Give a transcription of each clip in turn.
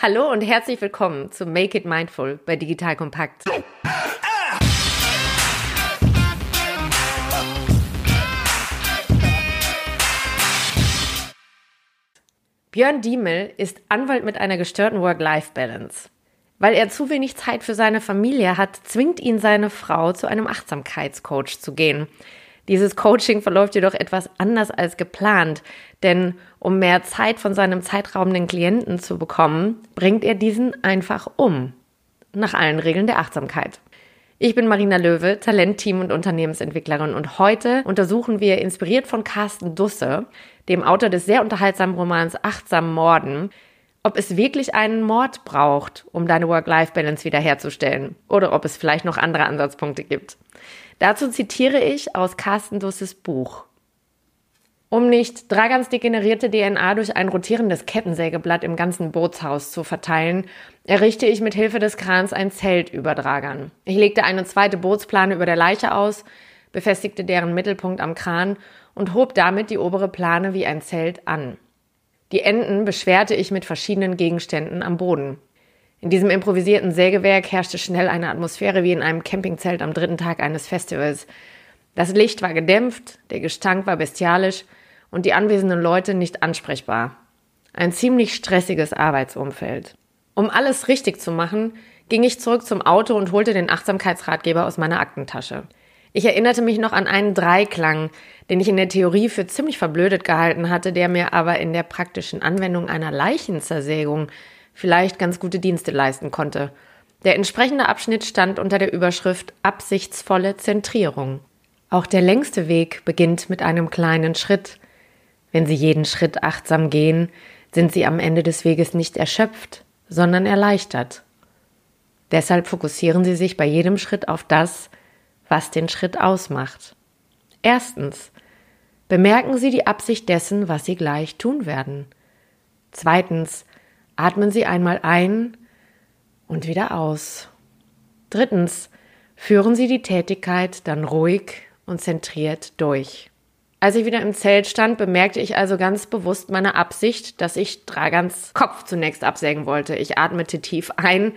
Hallo und herzlich willkommen zu Make It Mindful bei Digital Kompakt. Björn Diemel ist Anwalt mit einer gestörten Work-Life-Balance. Weil er zu wenig Zeit für seine Familie hat, zwingt ihn seine Frau zu einem Achtsamkeitscoach zu gehen. Dieses Coaching verläuft jedoch etwas anders als geplant, denn um mehr Zeit von seinem zeitraubenden Klienten zu bekommen, bringt er diesen einfach um. Nach allen Regeln der Achtsamkeit. Ich bin Marina Löwe, Talentteam und Unternehmensentwicklerin und heute untersuchen wir, inspiriert von Carsten Dusse, dem Autor des sehr unterhaltsamen Romans Achtsam Morden, ob es wirklich einen Mord braucht, um deine Work-Life-Balance wiederherzustellen oder ob es vielleicht noch andere Ansatzpunkte gibt. Dazu zitiere ich aus Carsten Dusses Buch. Um nicht Dragans degenerierte DNA durch ein rotierendes Kettensägeblatt im ganzen Bootshaus zu verteilen, errichte ich mit Hilfe des Krans ein Zelt über Dragan. Ich legte eine zweite Bootsplane über der Leiche aus, befestigte deren Mittelpunkt am Kran und hob damit die obere Plane wie ein Zelt an. Die Enden beschwerte ich mit verschiedenen Gegenständen am Boden. In diesem improvisierten Sägewerk herrschte schnell eine Atmosphäre wie in einem Campingzelt am dritten Tag eines Festivals. Das Licht war gedämpft, der Gestank war bestialisch und die anwesenden Leute nicht ansprechbar. Ein ziemlich stressiges Arbeitsumfeld. Um alles richtig zu machen, ging ich zurück zum Auto und holte den Achtsamkeitsratgeber aus meiner Aktentasche. Ich erinnerte mich noch an einen Dreiklang, den ich in der Theorie für ziemlich verblödet gehalten hatte, der mir aber in der praktischen Anwendung einer Leichenzersägung vielleicht ganz gute Dienste leisten konnte. Der entsprechende Abschnitt stand unter der Überschrift Absichtsvolle Zentrierung. Auch der längste Weg beginnt mit einem kleinen Schritt. Wenn Sie jeden Schritt achtsam gehen, sind Sie am Ende des Weges nicht erschöpft, sondern erleichtert. Deshalb fokussieren Sie sich bei jedem Schritt auf das, was den Schritt ausmacht. Erstens. Bemerken Sie die Absicht dessen, was Sie gleich tun werden. Zweitens. Atmen Sie einmal ein und wieder aus. Drittens, führen Sie die Tätigkeit dann ruhig und zentriert durch. Als ich wieder im Zelt stand, bemerkte ich also ganz bewusst meine Absicht, dass ich Dragans Kopf zunächst absägen wollte. Ich atmete tief ein,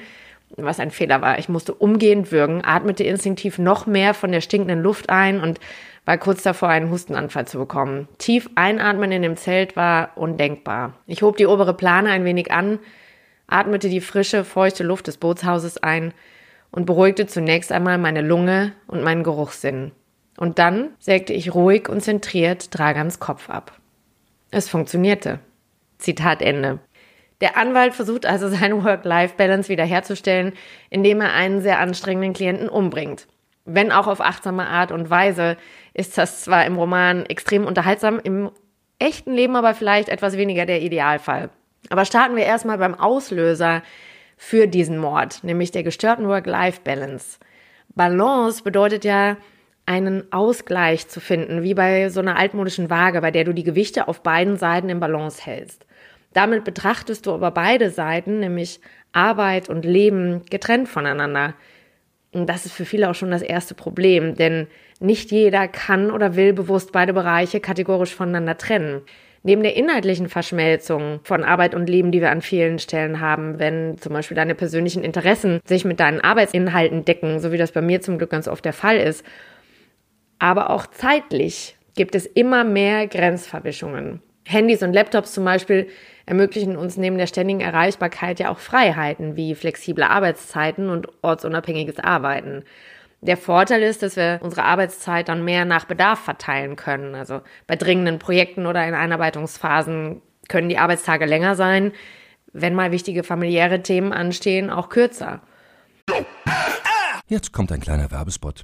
was ein Fehler war. Ich musste umgehend würgen, atmete instinktiv noch mehr von der stinkenden Luft ein und war kurz davor, einen Hustenanfall zu bekommen. Tief einatmen in dem Zelt war undenkbar. Ich hob die obere Plane ein wenig an, atmete die frische, feuchte Luft des Bootshauses ein und beruhigte zunächst einmal meine Lunge und meinen Geruchssinn. Und dann sägte ich ruhig und zentriert Dragans Kopf ab. Es funktionierte. Zitat Ende. Der Anwalt versucht also seine Work-Life-Balance wiederherzustellen, indem er einen sehr anstrengenden Klienten umbringt. Wenn auch auf achtsame Art und Weise, ist das zwar im Roman extrem unterhaltsam, im echten Leben aber vielleicht etwas weniger der Idealfall. Aber starten wir erstmal beim Auslöser für diesen Mord, nämlich der gestörten Work-Life-Balance. Balance bedeutet ja, einen Ausgleich zu finden, wie bei so einer altmodischen Waage, bei der du die Gewichte auf beiden Seiten im Balance hältst. Damit betrachtest du aber beide Seiten, nämlich Arbeit und Leben, getrennt voneinander. Und das ist für viele auch schon das erste Problem, denn nicht jeder kann oder will bewusst beide Bereiche kategorisch voneinander trennen. Neben der inhaltlichen Verschmelzung von Arbeit und Leben, die wir an vielen Stellen haben, wenn zum Beispiel deine persönlichen Interessen sich mit deinen Arbeitsinhalten decken, so wie das bei mir zum Glück ganz oft der Fall ist, aber auch zeitlich gibt es immer mehr Grenzverwischungen. Handys und Laptops zum Beispiel ermöglichen uns neben der ständigen Erreichbarkeit ja auch Freiheiten wie flexible Arbeitszeiten und ortsunabhängiges Arbeiten. Der Vorteil ist, dass wir unsere Arbeitszeit dann mehr nach Bedarf verteilen können. Also bei dringenden Projekten oder in Einarbeitungsphasen können die Arbeitstage länger sein, wenn mal wichtige familiäre Themen anstehen, auch kürzer. Jetzt kommt ein kleiner Werbespot.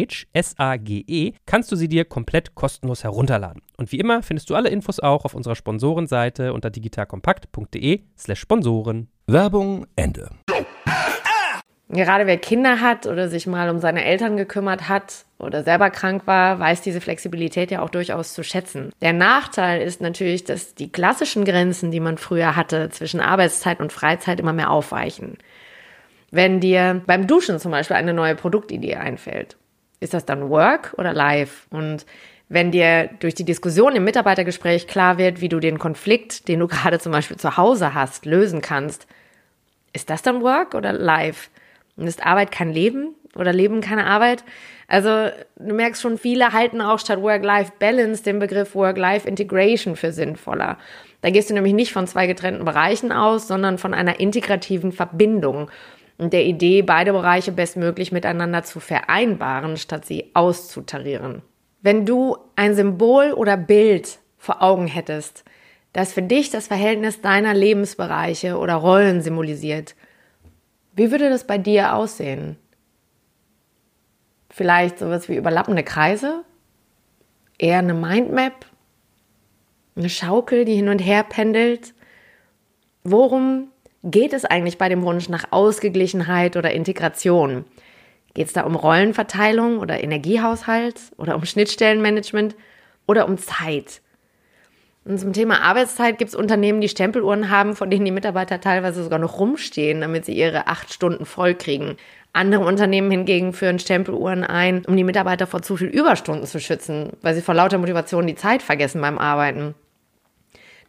Sage, S-A-G-E, kannst du sie dir komplett kostenlos herunterladen. Und wie immer findest du alle Infos auch auf unserer Sponsorenseite unter digitalkompakt.de slash Sponsoren. Werbung Ende. Gerade wer Kinder hat oder sich mal um seine Eltern gekümmert hat oder selber krank war, weiß diese Flexibilität ja auch durchaus zu schätzen. Der Nachteil ist natürlich, dass die klassischen Grenzen, die man früher hatte zwischen Arbeitszeit und Freizeit immer mehr aufweichen. Wenn dir beim Duschen zum Beispiel eine neue Produktidee einfällt, ist das dann Work oder Live? Und wenn dir durch die Diskussion im Mitarbeitergespräch klar wird, wie du den Konflikt, den du gerade zum Beispiel zu Hause hast, lösen kannst, ist das dann Work oder Live? Und ist Arbeit kein Leben oder Leben keine Arbeit? Also du merkst schon, viele halten auch statt Work-Life-Balance den Begriff Work-Life-Integration für sinnvoller. Da gehst du nämlich nicht von zwei getrennten Bereichen aus, sondern von einer integrativen Verbindung und der Idee, beide Bereiche bestmöglich miteinander zu vereinbaren, statt sie auszutarieren. Wenn du ein Symbol oder Bild vor Augen hättest, das für dich das Verhältnis deiner Lebensbereiche oder Rollen symbolisiert, wie würde das bei dir aussehen? Vielleicht sowas wie überlappende Kreise? Eher eine Mindmap? Eine Schaukel, die hin und her pendelt? Worum geht es eigentlich bei dem Wunsch nach Ausgeglichenheit oder Integration? Geht es da um Rollenverteilung oder Energiehaushalt oder um Schnittstellenmanagement oder um Zeit? Und zum Thema Arbeitszeit gibt es Unternehmen, die Stempeluhren haben, von denen die Mitarbeiter teilweise sogar noch rumstehen, damit sie ihre acht Stunden voll kriegen. Andere Unternehmen hingegen führen Stempeluhren ein, um die Mitarbeiter vor zu viel Überstunden zu schützen, weil sie vor lauter Motivation die Zeit vergessen beim Arbeiten.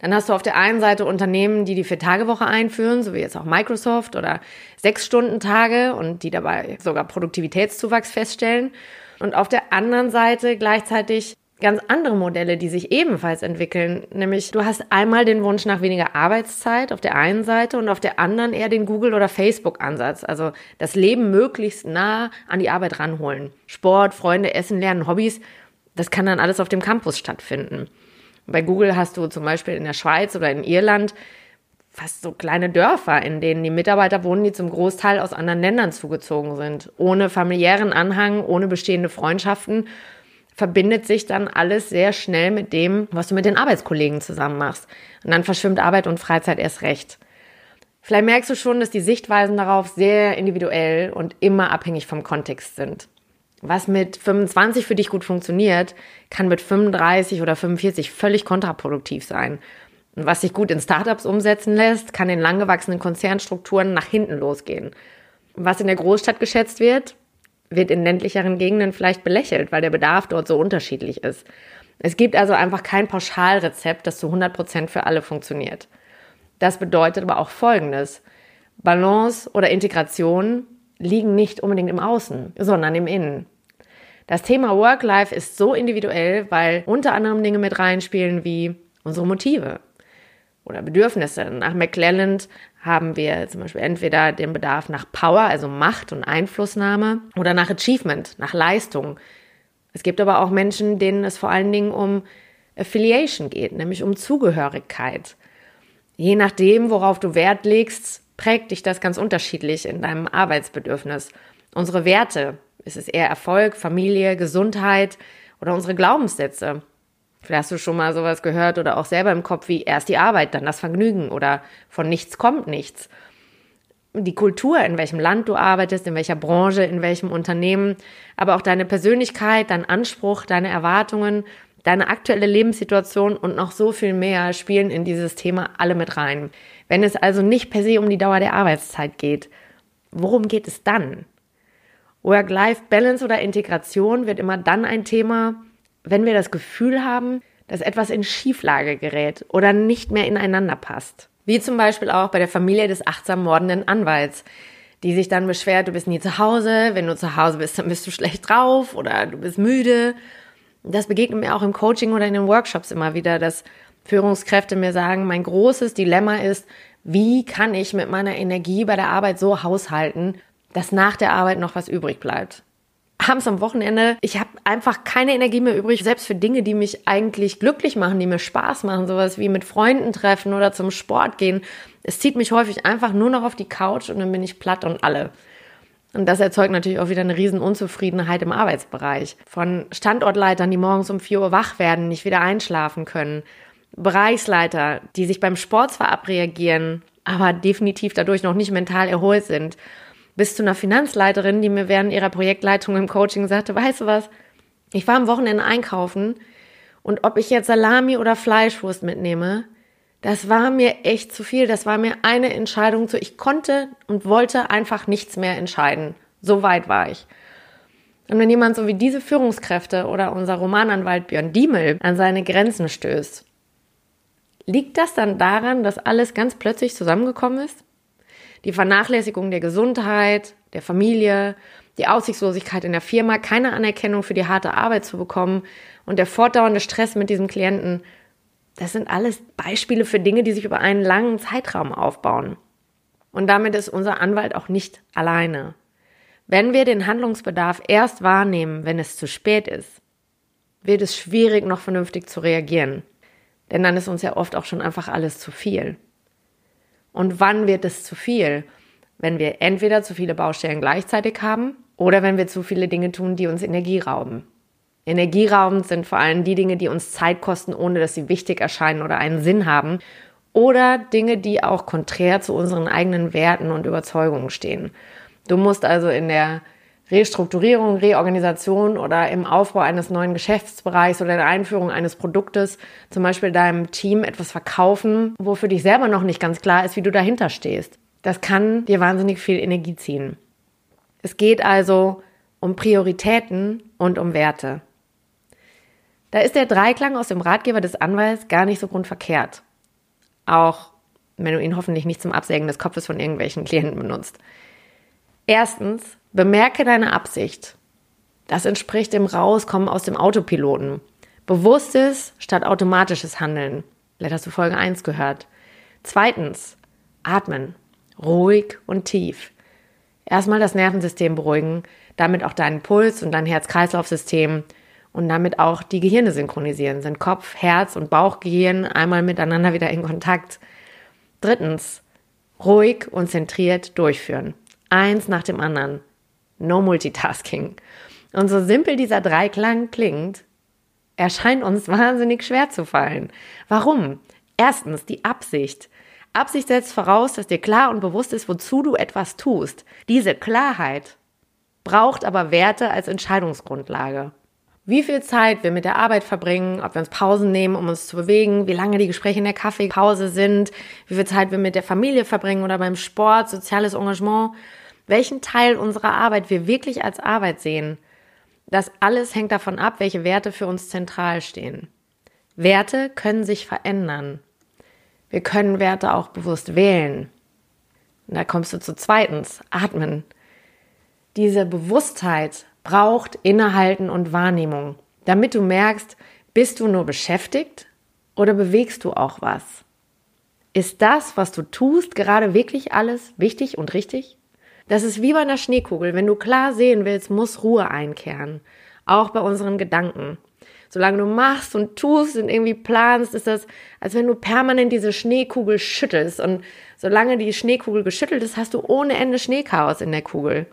Dann hast du auf der einen Seite Unternehmen, die die Vier-Tage-Woche einführen, so wie jetzt auch Microsoft oder Sechs-Stunden-Tage und die dabei sogar Produktivitätszuwachs feststellen. Und auf der anderen Seite gleichzeitig ganz andere Modelle, die sich ebenfalls entwickeln. Nämlich du hast einmal den Wunsch nach weniger Arbeitszeit auf der einen Seite und auf der anderen eher den Google- oder Facebook-Ansatz. Also das Leben möglichst nah an die Arbeit ranholen. Sport, Freunde, Essen, Lernen, Hobbys, das kann dann alles auf dem Campus stattfinden. Bei Google hast du zum Beispiel in der Schweiz oder in Irland fast so kleine Dörfer, in denen die Mitarbeiter wohnen, die zum Großteil aus anderen Ländern zugezogen sind. Ohne familiären Anhang, ohne bestehende Freundschaften verbindet sich dann alles sehr schnell mit dem, was du mit den Arbeitskollegen zusammen machst. Und dann verschwimmt Arbeit und Freizeit erst recht. Vielleicht merkst du schon, dass die Sichtweisen darauf sehr individuell und immer abhängig vom Kontext sind. Was mit 25 für dich gut funktioniert, kann mit 35 oder 45 völlig kontraproduktiv sein. Und was sich gut in Startups umsetzen lässt, kann in langgewachsenen Konzernstrukturen nach hinten losgehen. Was in der Großstadt geschätzt wird, wird in ländlicheren Gegenden vielleicht belächelt, weil der Bedarf dort so unterschiedlich ist. Es gibt also einfach kein Pauschalrezept, das zu 100 Prozent für alle funktioniert. Das bedeutet aber auch Folgendes. Balance oder Integration liegen nicht unbedingt im Außen, sondern im Innen. Das Thema Work-Life ist so individuell, weil unter anderem Dinge mit reinspielen wie unsere Motive oder Bedürfnisse. Nach McClelland haben wir zum Beispiel entweder den Bedarf nach Power, also Macht und Einflussnahme, oder nach Achievement, nach Leistung. Es gibt aber auch Menschen, denen es vor allen Dingen um Affiliation geht, nämlich um Zugehörigkeit. Je nachdem, worauf du Wert legst, prägt dich das ganz unterschiedlich in deinem Arbeitsbedürfnis. Unsere Werte, ist es eher Erfolg, Familie, Gesundheit oder unsere Glaubenssätze? Vielleicht hast du schon mal sowas gehört oder auch selber im Kopf wie erst die Arbeit, dann das Vergnügen oder von nichts kommt nichts. Die Kultur, in welchem Land du arbeitest, in welcher Branche, in welchem Unternehmen, aber auch deine Persönlichkeit, dein Anspruch, deine Erwartungen, deine aktuelle Lebenssituation und noch so viel mehr spielen in dieses Thema alle mit rein. Wenn es also nicht per se um die Dauer der Arbeitszeit geht, worum geht es dann? Work-Life-Balance oder Integration wird immer dann ein Thema, wenn wir das Gefühl haben, dass etwas in Schieflage gerät oder nicht mehr ineinander passt. Wie zum Beispiel auch bei der Familie des achtsam mordenden Anwalts. die sich dann beschwert, du bist nie zu Hause, wenn du zu Hause bist, dann bist du schlecht drauf oder du bist müde. Das begegnet mir auch im Coaching oder in den Workshops immer wieder, dass Führungskräfte mir sagen, mein großes Dilemma ist, wie kann ich mit meiner Energie bei der Arbeit so haushalten, dass nach der Arbeit noch was übrig bleibt. Abends am Wochenende, ich habe einfach keine Energie mehr übrig, selbst für Dinge, die mich eigentlich glücklich machen, die mir Spaß machen, sowas wie mit Freunden treffen oder zum Sport gehen. Es zieht mich häufig einfach nur noch auf die Couch und dann bin ich platt und alle. Und das erzeugt natürlich auch wieder eine riesen Unzufriedenheit im Arbeitsbereich. Von Standortleitern, die morgens um 4 Uhr wach werden, nicht wieder einschlafen können. Bereichsleiter, die sich beim Sport zwar abreagieren, aber definitiv dadurch noch nicht mental erholt sind bis zu einer Finanzleiterin, die mir während ihrer Projektleitung im Coaching sagte, weißt du was, ich war am Wochenende einkaufen und ob ich jetzt Salami oder Fleischwurst mitnehme, das war mir echt zu viel. Das war mir eine Entscheidung zu. Ich konnte und wollte einfach nichts mehr entscheiden. So weit war ich. Und wenn jemand so wie diese Führungskräfte oder unser Romananwalt Björn Diemel an seine Grenzen stößt, liegt das dann daran, dass alles ganz plötzlich zusammengekommen ist? Die Vernachlässigung der Gesundheit, der Familie, die Aussichtslosigkeit in der Firma, keine Anerkennung für die harte Arbeit zu bekommen und der fortdauernde Stress mit diesem Klienten, das sind alles Beispiele für Dinge, die sich über einen langen Zeitraum aufbauen. Und damit ist unser Anwalt auch nicht alleine. Wenn wir den Handlungsbedarf erst wahrnehmen, wenn es zu spät ist, wird es schwierig, noch vernünftig zu reagieren. Denn dann ist uns ja oft auch schon einfach alles zu viel. Und wann wird es zu viel? Wenn wir entweder zu viele Baustellen gleichzeitig haben oder wenn wir zu viele Dinge tun, die uns Energie rauben. Energieraubend sind vor allem die Dinge, die uns Zeit kosten, ohne dass sie wichtig erscheinen oder einen Sinn haben. Oder Dinge, die auch konträr zu unseren eigenen Werten und Überzeugungen stehen. Du musst also in der Restrukturierung, Reorganisation oder im Aufbau eines neuen Geschäftsbereichs oder der Einführung eines Produktes zum Beispiel deinem Team etwas verkaufen, wo für dich selber noch nicht ganz klar ist, wie du dahinter stehst. Das kann dir wahnsinnig viel Energie ziehen. Es geht also um Prioritäten und um Werte. Da ist der Dreiklang aus dem Ratgeber des Anwalts gar nicht so grundverkehrt. Auch wenn du ihn hoffentlich nicht zum Absägen des Kopfes von irgendwelchen Klienten benutzt. Erstens, bemerke deine Absicht. Das entspricht dem Rauskommen aus dem Autopiloten. Bewusstes statt automatisches Handeln. Vielleicht hast du Folge 1 gehört. Zweitens, atmen. Ruhig und tief. Erstmal das Nervensystem beruhigen, damit auch deinen Puls und dein Herz-Kreislauf-System und damit auch die Gehirne synchronisieren. Sind Kopf, Herz und Bauchgehirn einmal miteinander wieder in Kontakt. Drittens, ruhig und zentriert durchführen. Eins nach dem anderen. No Multitasking. Und so simpel dieser Dreiklang klingt, erscheint uns wahnsinnig schwer zu fallen. Warum? Erstens die Absicht. Absicht setzt voraus, dass dir klar und bewusst ist, wozu du etwas tust. Diese Klarheit braucht aber Werte als Entscheidungsgrundlage. Wie viel Zeit wir mit der Arbeit verbringen, ob wir uns Pausen nehmen, um uns zu bewegen, wie lange die Gespräche in der Kaffeepause sind, wie viel Zeit wir mit der Familie verbringen oder beim Sport, soziales Engagement welchen Teil unserer Arbeit wir wirklich als Arbeit sehen. Das alles hängt davon ab, welche Werte für uns zentral stehen. Werte können sich verändern. Wir können Werte auch bewusst wählen. Und da kommst du zu zweitens, atmen. Diese Bewusstheit braucht Innehalten und Wahrnehmung, damit du merkst, bist du nur beschäftigt oder bewegst du auch was? Ist das, was du tust, gerade wirklich alles wichtig und richtig? Das ist wie bei einer Schneekugel. Wenn du klar sehen willst, muss Ruhe einkehren. Auch bei unseren Gedanken. Solange du machst und tust und irgendwie planst, ist das, als wenn du permanent diese Schneekugel schüttelst. Und solange die Schneekugel geschüttelt ist, hast du ohne Ende Schneechaos in der Kugel.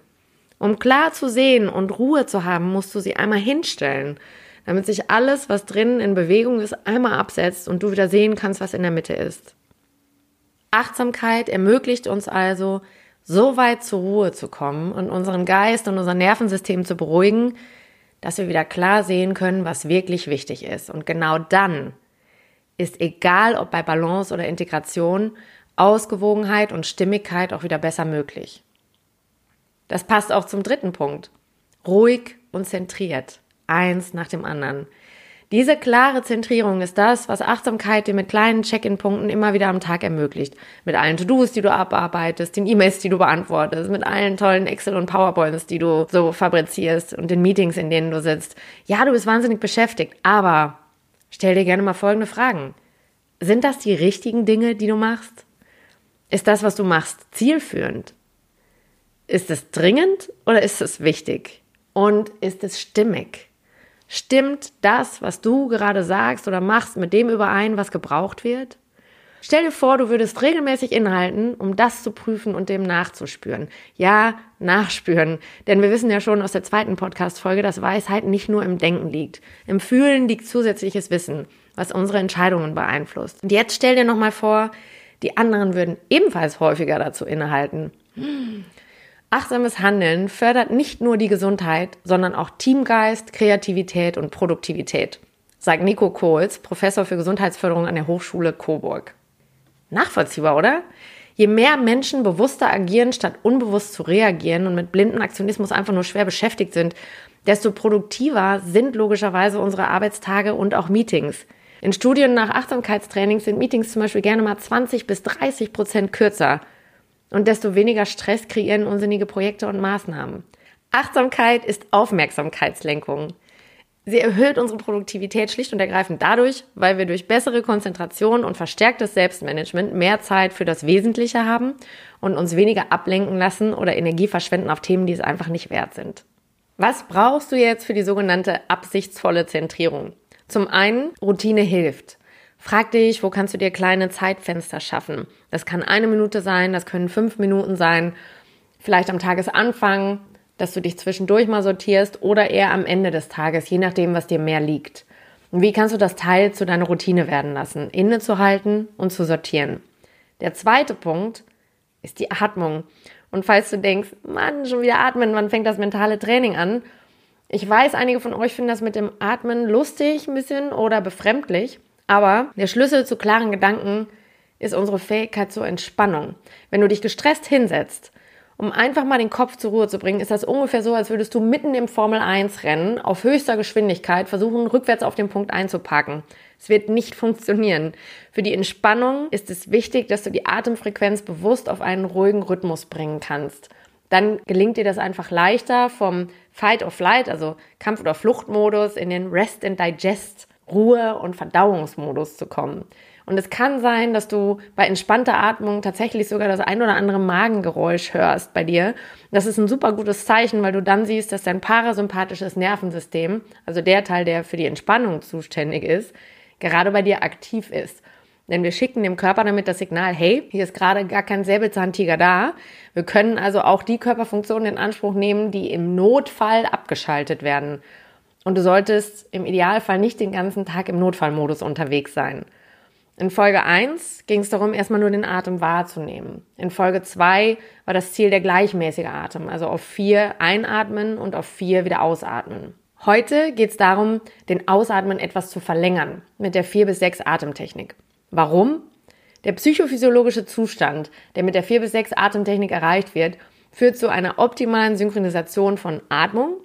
Um klar zu sehen und Ruhe zu haben, musst du sie einmal hinstellen, damit sich alles, was drinnen in Bewegung ist, einmal absetzt und du wieder sehen kannst, was in der Mitte ist. Achtsamkeit ermöglicht uns also, so weit zur Ruhe zu kommen und unseren Geist und unser Nervensystem zu beruhigen, dass wir wieder klar sehen können, was wirklich wichtig ist. Und genau dann ist egal, ob bei Balance oder Integration, Ausgewogenheit und Stimmigkeit auch wieder besser möglich. Das passt auch zum dritten Punkt. Ruhig und zentriert. Eins nach dem anderen. Diese klare Zentrierung ist das, was Achtsamkeit dir mit kleinen Check-in-Punkten immer wieder am Tag ermöglicht. Mit allen To-Dos, die du abarbeitest, den E-Mails, die du beantwortest, mit allen tollen Excel- und PowerPoints, die du so fabrizierst und den Meetings, in denen du sitzt. Ja, du bist wahnsinnig beschäftigt, aber stell dir gerne mal folgende Fragen. Sind das die richtigen Dinge, die du machst? Ist das, was du machst, zielführend? Ist es dringend oder ist es wichtig? Und ist es stimmig? Stimmt das, was du gerade sagst oder machst, mit dem überein, was gebraucht wird? Stell dir vor, du würdest regelmäßig inhalten, um das zu prüfen und dem nachzuspüren. Ja, nachspüren. Denn wir wissen ja schon aus der zweiten Podcast-Folge, dass Weisheit nicht nur im Denken liegt. Im Fühlen liegt zusätzliches Wissen, was unsere Entscheidungen beeinflusst. Und jetzt stell dir nochmal vor, die anderen würden ebenfalls häufiger dazu innehalten. Achtsames Handeln fördert nicht nur die Gesundheit, sondern auch Teamgeist, Kreativität und Produktivität, sagt Nico Kohls, Professor für Gesundheitsförderung an der Hochschule Coburg. Nachvollziehbar, oder? Je mehr Menschen bewusster agieren, statt unbewusst zu reagieren und mit blinden Aktionismus einfach nur schwer beschäftigt sind, desto produktiver sind logischerweise unsere Arbeitstage und auch Meetings. In Studien nach Achtsamkeitstraining sind Meetings zum Beispiel gerne mal 20 bis 30 Prozent kürzer. Und desto weniger Stress kreieren unsinnige Projekte und Maßnahmen. Achtsamkeit ist Aufmerksamkeitslenkung. Sie erhöht unsere Produktivität schlicht und ergreifend dadurch, weil wir durch bessere Konzentration und verstärktes Selbstmanagement mehr Zeit für das Wesentliche haben und uns weniger ablenken lassen oder Energie verschwenden auf Themen, die es einfach nicht wert sind. Was brauchst du jetzt für die sogenannte absichtsvolle Zentrierung? Zum einen, Routine hilft. Frag dich, wo kannst du dir kleine Zeitfenster schaffen? Das kann eine Minute sein, das können fünf Minuten sein, vielleicht am Tagesanfang, dass du dich zwischendurch mal sortierst oder eher am Ende des Tages, je nachdem, was dir mehr liegt. Und wie kannst du das Teil zu deiner Routine werden lassen? Innezuhalten und zu sortieren. Der zweite Punkt ist die Atmung. Und falls du denkst, Mann, schon wieder atmen, wann fängt das mentale Training an? Ich weiß, einige von euch finden das mit dem Atmen lustig ein bisschen oder befremdlich. Aber der Schlüssel zu klaren Gedanken ist unsere Fähigkeit zur Entspannung. Wenn du dich gestresst hinsetzt, um einfach mal den Kopf zur Ruhe zu bringen, ist das ungefähr so, als würdest du mitten im Formel 1 Rennen auf höchster Geschwindigkeit versuchen, rückwärts auf den Punkt einzuparken. Es wird nicht funktionieren. Für die Entspannung ist es wichtig, dass du die Atemfrequenz bewusst auf einen ruhigen Rhythmus bringen kannst. Dann gelingt dir das einfach leichter vom Fight or Flight, also Kampf- oder Fluchtmodus, in den Rest and Digest Ruhe- und Verdauungsmodus zu kommen. Und es kann sein, dass du bei entspannter Atmung tatsächlich sogar das ein oder andere Magengeräusch hörst bei dir. Das ist ein super gutes Zeichen, weil du dann siehst, dass dein parasympathisches Nervensystem, also der Teil, der für die Entspannung zuständig ist, gerade bei dir aktiv ist. Denn wir schicken dem Körper damit das Signal, hey, hier ist gerade gar kein Säbelzahntiger da. Wir können also auch die Körperfunktionen in Anspruch nehmen, die im Notfall abgeschaltet werden. Und du solltest im Idealfall nicht den ganzen Tag im Notfallmodus unterwegs sein. In Folge 1 ging es darum, erstmal nur den Atem wahrzunehmen. In Folge 2 war das Ziel der gleichmäßige Atem, also auf 4 einatmen und auf 4 wieder ausatmen. Heute geht es darum, den Ausatmen etwas zu verlängern mit der 4 bis 6 Atemtechnik. Warum? Der psychophysiologische Zustand, der mit der 4 bis 6 Atemtechnik erreicht wird, führt zu einer optimalen Synchronisation von Atmung,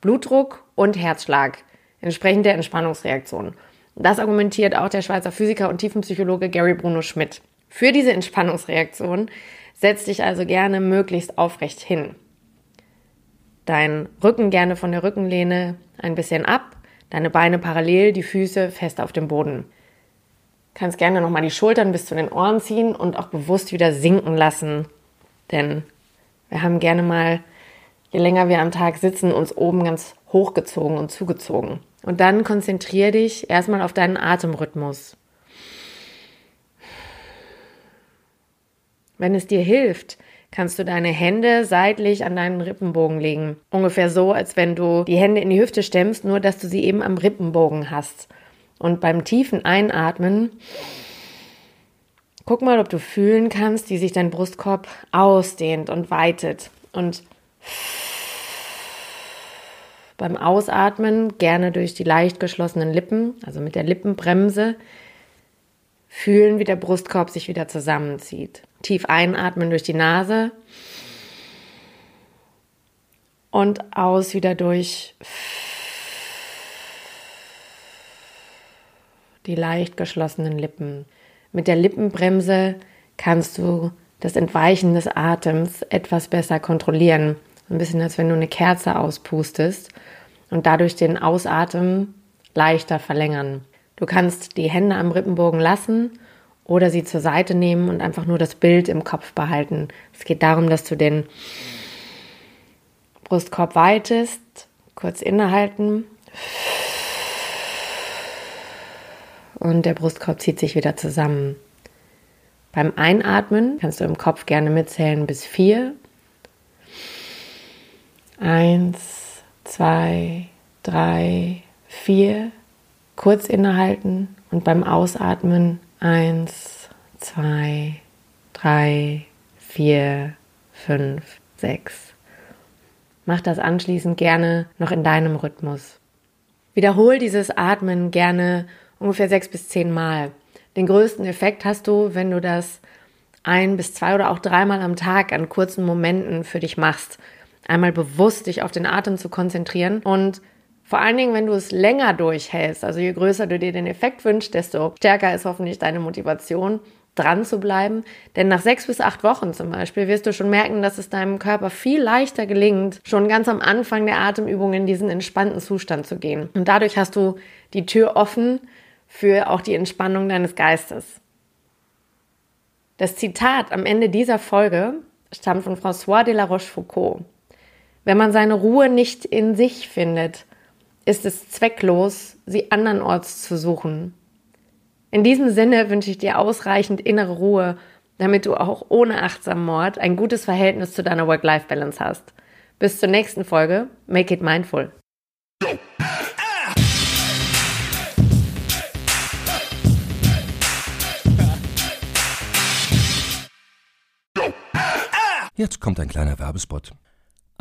Blutdruck und Herzschlag, entsprechend der Entspannungsreaktion. Das argumentiert auch der Schweizer Physiker und Tiefenpsychologe Gary Bruno Schmidt. Für diese Entspannungsreaktion setz dich also gerne möglichst aufrecht hin. Dein Rücken gerne von der Rückenlehne ein bisschen ab, deine Beine parallel, die Füße fest auf dem Boden. Kannst gerne nochmal die Schultern bis zu den Ohren ziehen und auch bewusst wieder sinken lassen, denn wir haben gerne mal je länger wir am Tag sitzen, uns oben ganz hochgezogen und zugezogen. Und dann konzentriere dich erstmal auf deinen Atemrhythmus. Wenn es dir hilft, kannst du deine Hände seitlich an deinen Rippenbogen legen. Ungefähr so, als wenn du die Hände in die Hüfte stemmst, nur dass du sie eben am Rippenbogen hast. Und beim tiefen Einatmen, guck mal, ob du fühlen kannst, wie sich dein Brustkorb ausdehnt und weitet. Und beim Ausatmen gerne durch die leicht geschlossenen Lippen, also mit der Lippenbremse, fühlen, wie der Brustkorb sich wieder zusammenzieht. Tief einatmen durch die Nase und aus wieder durch die leicht geschlossenen Lippen. Mit der Lippenbremse kannst du das Entweichen des Atems etwas besser kontrollieren. Ein bisschen, als wenn du eine Kerze auspustest und dadurch den Ausatmen leichter verlängern. Du kannst die Hände am Rippenbogen lassen oder sie zur Seite nehmen und einfach nur das Bild im Kopf behalten. Es geht darum, dass du den Brustkorb weitest, kurz innehalten und der Brustkorb zieht sich wieder zusammen. Beim Einatmen kannst du im Kopf gerne mitzählen bis vier. Eins, zwei, drei, vier. Kurz innehalten und beim Ausatmen eins, zwei, drei, vier, fünf, sechs. Mach das anschließend gerne noch in deinem Rhythmus. Wiederhol dieses Atmen gerne ungefähr sechs bis zehn Mal. Den größten Effekt hast du, wenn du das ein bis zwei oder auch dreimal am Tag an kurzen Momenten für dich machst. Einmal bewusst dich auf den Atem zu konzentrieren und vor allen Dingen, wenn du es länger durchhältst, also je größer du dir den Effekt wünschst, desto stärker ist hoffentlich deine Motivation, dran zu bleiben. Denn nach sechs bis acht Wochen zum Beispiel wirst du schon merken, dass es deinem Körper viel leichter gelingt, schon ganz am Anfang der Atemübung in diesen entspannten Zustand zu gehen. Und dadurch hast du die Tür offen für auch die Entspannung deines Geistes. Das Zitat am Ende dieser Folge stammt von François de la Rochefoucauld. Wenn man seine Ruhe nicht in sich findet, ist es zwecklos, sie andernorts zu suchen. In diesem Sinne wünsche ich dir ausreichend innere Ruhe, damit du auch ohne Achtsammord ein gutes Verhältnis zu deiner Work-Life-Balance hast. Bis zur nächsten Folge. Make it mindful. Jetzt kommt ein kleiner Werbespot.